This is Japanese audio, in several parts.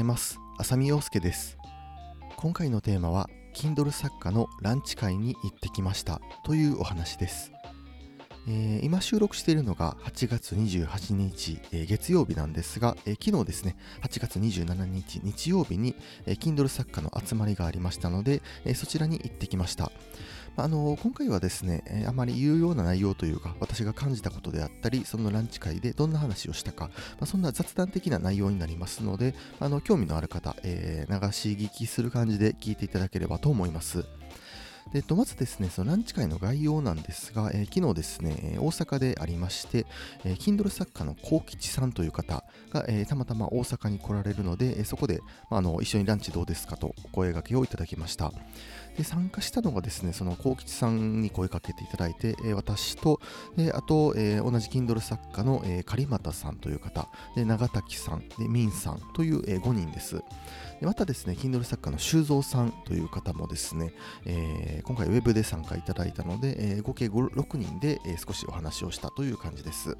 います。浅見陽介です。今回のテーマは Kindle 作家のランチ会に行ってきました。というお話です。えー、今収録しているのが8月28日、えー、月曜日なんですが、えー、昨日ですね、8月27日日曜日に、え Kindle 作家の集まりがありましたので、えそちらに行ってきました。あの今回はですね、えあまり言うような内容というか、私が感じたことであったり、そのランチ会でどんな話をしたか、まあ、そんな雑談的な内容になりますので、あの興味のある方、えー流し聞きする感じで聞いていただければと思います。で、と、まずですね、そのランチ会の概要なんですが、えー、昨日ですね、大阪でありまして、えー、Kindle 作家の幸吉さんという方が、えー、たまたま大阪に来られるので、え、そこで、まあ、の一緒にランチどうですかとお声掛けをいただきました。で参加したのがですね、その幸吉さんに声かけていただいて、え、私と、であと、え、同じ Kindle 作家の、え、狩俣さんという方、で長滝さん、でミンさんという、え、5人です。でまたですね、Kindle 作家の修造さんという方もですね、えー、今回ウェブで参加いただいたので、え、合計6人で、え、少しお話をしたという感じです。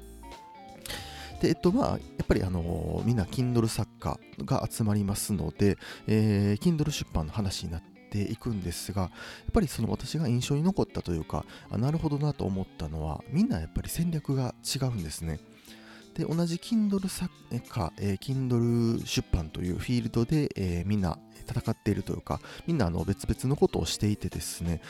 で、えっと、まあ、やっぱり、あの、みんな Kindle 作家が集まりますので、えー、Kindle 出版の話になっていくんですが、やっぱりその私が印象に残ったというか、あなるほどなと思ったのは、みんなやっぱり戦略が違うんですね。で同じ Kindle 作家、えー、Kindle 出版というフィールドで、えー、みんな戦っているというかみんなあの別々のことをしていてですね。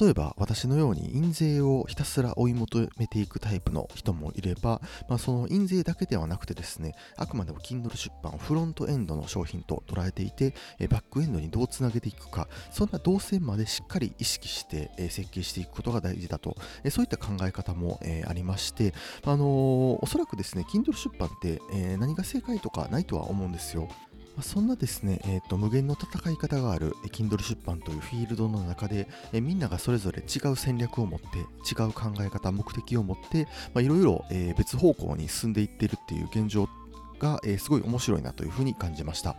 例えば私のように印税をひたすら追い求めていくタイプの人もいれば、まあ、その印税だけではなくてですねあくまでも Kindle 出版をフロントエンドの商品と捉えていてバックエンドにどうつなげていくかそんな動線までしっかり意識して設計していくことが大事だとそういった考え方もありましてあの、おそらくですね Kindle 出版って何が正解とかないとは思うんですよ。ま、そんなですね、えーと、無限の戦い方がある Kindle 出版というフィールドの中で、え、みんながそれぞれ違う戦略を持って違う考え方目的を持っていろいろ別方向に進んでいってるっていう現状が、えー、すごい面白いなというふうに感じました。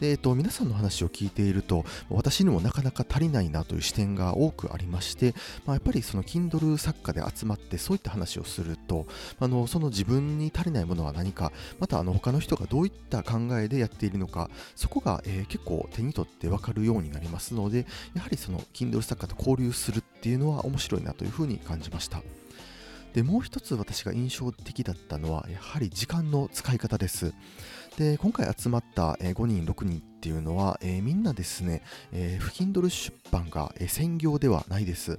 で、えーと、皆さんの話を聞いていると、私にもなかなか足りないなという視点が多くありまして、まあ、やっぱりその Kindle 作家で集まってそういった話をすると、あのその自分に足りないものは何か、またあの他の人がどういった考えでやっているのか、そこが、えー、結構手に取って分かるようになりますので、やはりその Kindle 作家と交流するっていうのは面白いなというふうに感じました。でもう一つ私が印象的だったのはやはり時間の使い方ですで今回集まった5人6人っていうのは、えー、みんなですね、えー、Kindle 出版が、専業ではないです、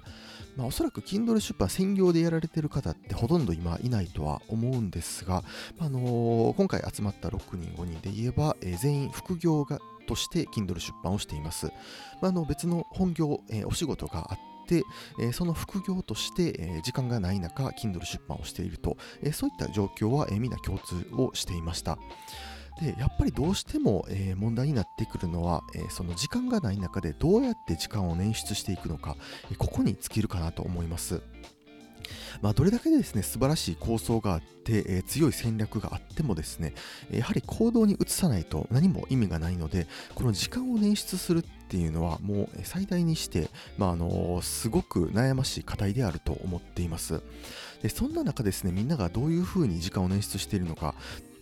まあ、おそらく Kindle 出版専業でやられてる方ってほとんど今いないとは思うんですが、あのー、今回集まった6人5人で言えば、えー、全員副業がとして Kindle 出版をしています。まあ、あの別の本業、えー、お仕事があって、えその副業として、え時間がない中、Kindle 出版をしていると、えそういった状況は、えみんな共通をしていました。でやっぱりどうしても、え、問題になってくるのは、え、その時間がない中でどうやって時間を捻出していくのか、え、ここに尽きるかなと思います。まあ、どれだけですね素晴らしい構想があって、えー、強い戦略があってもですねやはり行動に移さないと何も意味がないのでこの時間を捻出するっていうのはもう最大にして、まあ、あのすごく悩ましい課題であると思っています。でそんな中ですねみんながどういうふうに時間を捻出しているのか。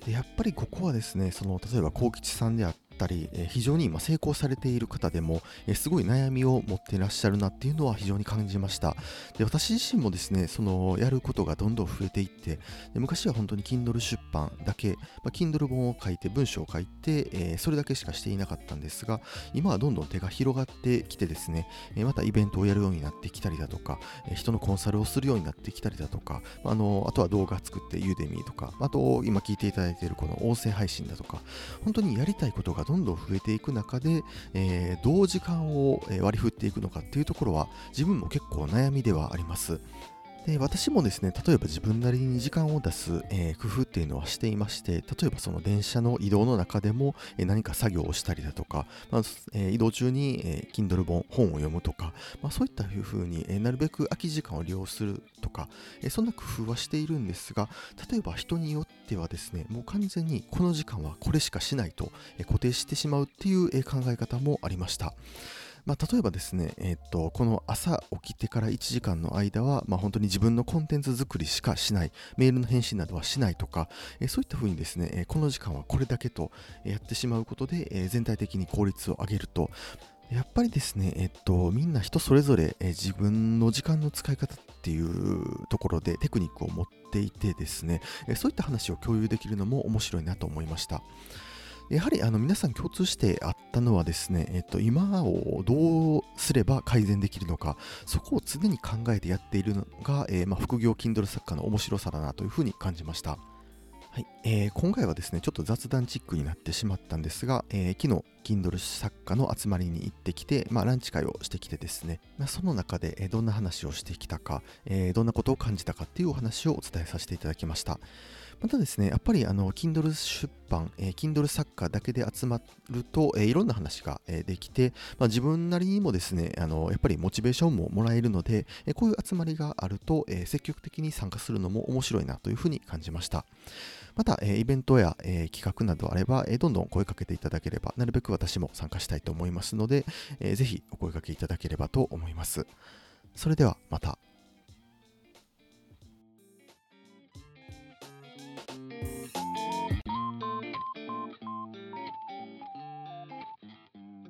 でやっぱりここはですねその例えば幸吉さんであったり、え非常に今成功されている方でも、えすごい悩みを持ってらっしゃるなっていうのは非常に感じました。で私自身もですねそのやることがどんどん増えていってで昔は本当に Kindle 出版だけ、まあ、Kindle 本を書いて文章を書いて、えー、それだけしかしていなかったんですが今はどんどん手が広がってきてですね、えまたイベントをやるようになってきたりだとか、え人のコンサルをするようになってきたりだとかあのあとは動画作ってユーデミーとかあと今聞いていただいているこの音声配信だとか本当にやりたいことがどんどん増えていく中で、えー、どう時間を割り振っていくのかっていうところは自分も結構悩みではあります。で私もですね例えば自分なりに時間を出す、えー、工夫っていうのはしていまして例えばその電車の移動の中でも、えー、何か作業をしたりだとか、まあえー、移動中に、え Kindle 本本を読むとか、まあ、そういったふうに、えなるべく空き時間を利用するとか、えそんな工夫はしているんですが例えば人によってはですねもう完全にこの時間はこれしかしないと、え固定してしまうっていう、え考え方もありました。まあ、例えばですね、えー、とこの朝起きてから1時間の間は、まあ、本当に自分のコンテンツ作りしかしない、メールの返信などはしないとか、えー、そういったふうにですね、えこの時間はこれだけとやってしまうことで、え全体的に効率を上げると、やっぱりですね、えっと、みんな人それぞれ、え自分の時間の使い方っていうところでテクニックを持っていてですね、えそういった話を共有できるのも面白いなと思いました。やはりあの皆さん共通してあったのはですね、えっと、今をどうすれば改善できるのか、そこを常に考えてやっているのが、えー、まあ、副業 Kindle 作家の面白さだなというふうに感じました。はいえー、今回はですね、ちょっと雑談チックになってしまったんですが、えー、昨日、Kindle 作家の集まりに行ってきて、まあ、ランチ会をしてきてですね、まあ、その中で、どんな話をしてきたか、えー、どんなことを感じたかっていうお話をお伝えさせていただきました。またですね、やっぱりあの Kindle 出版、えー、Kindle 作家だけで集まると、えー、いろんな話が、えー、できて、まあ、自分なりにもですね、あのやっぱりモチベーションももらえるので、えー、こういう集まりがあると、えー、積極的に参加するのも面白いなというふうに感じました。また、えー、イベントや、えー、企画などあれば、えー、どんどん声かけていただければ、なるべく私も参加したいと思いますので、えー、ぜひお声かけいただければと思います。それではまた。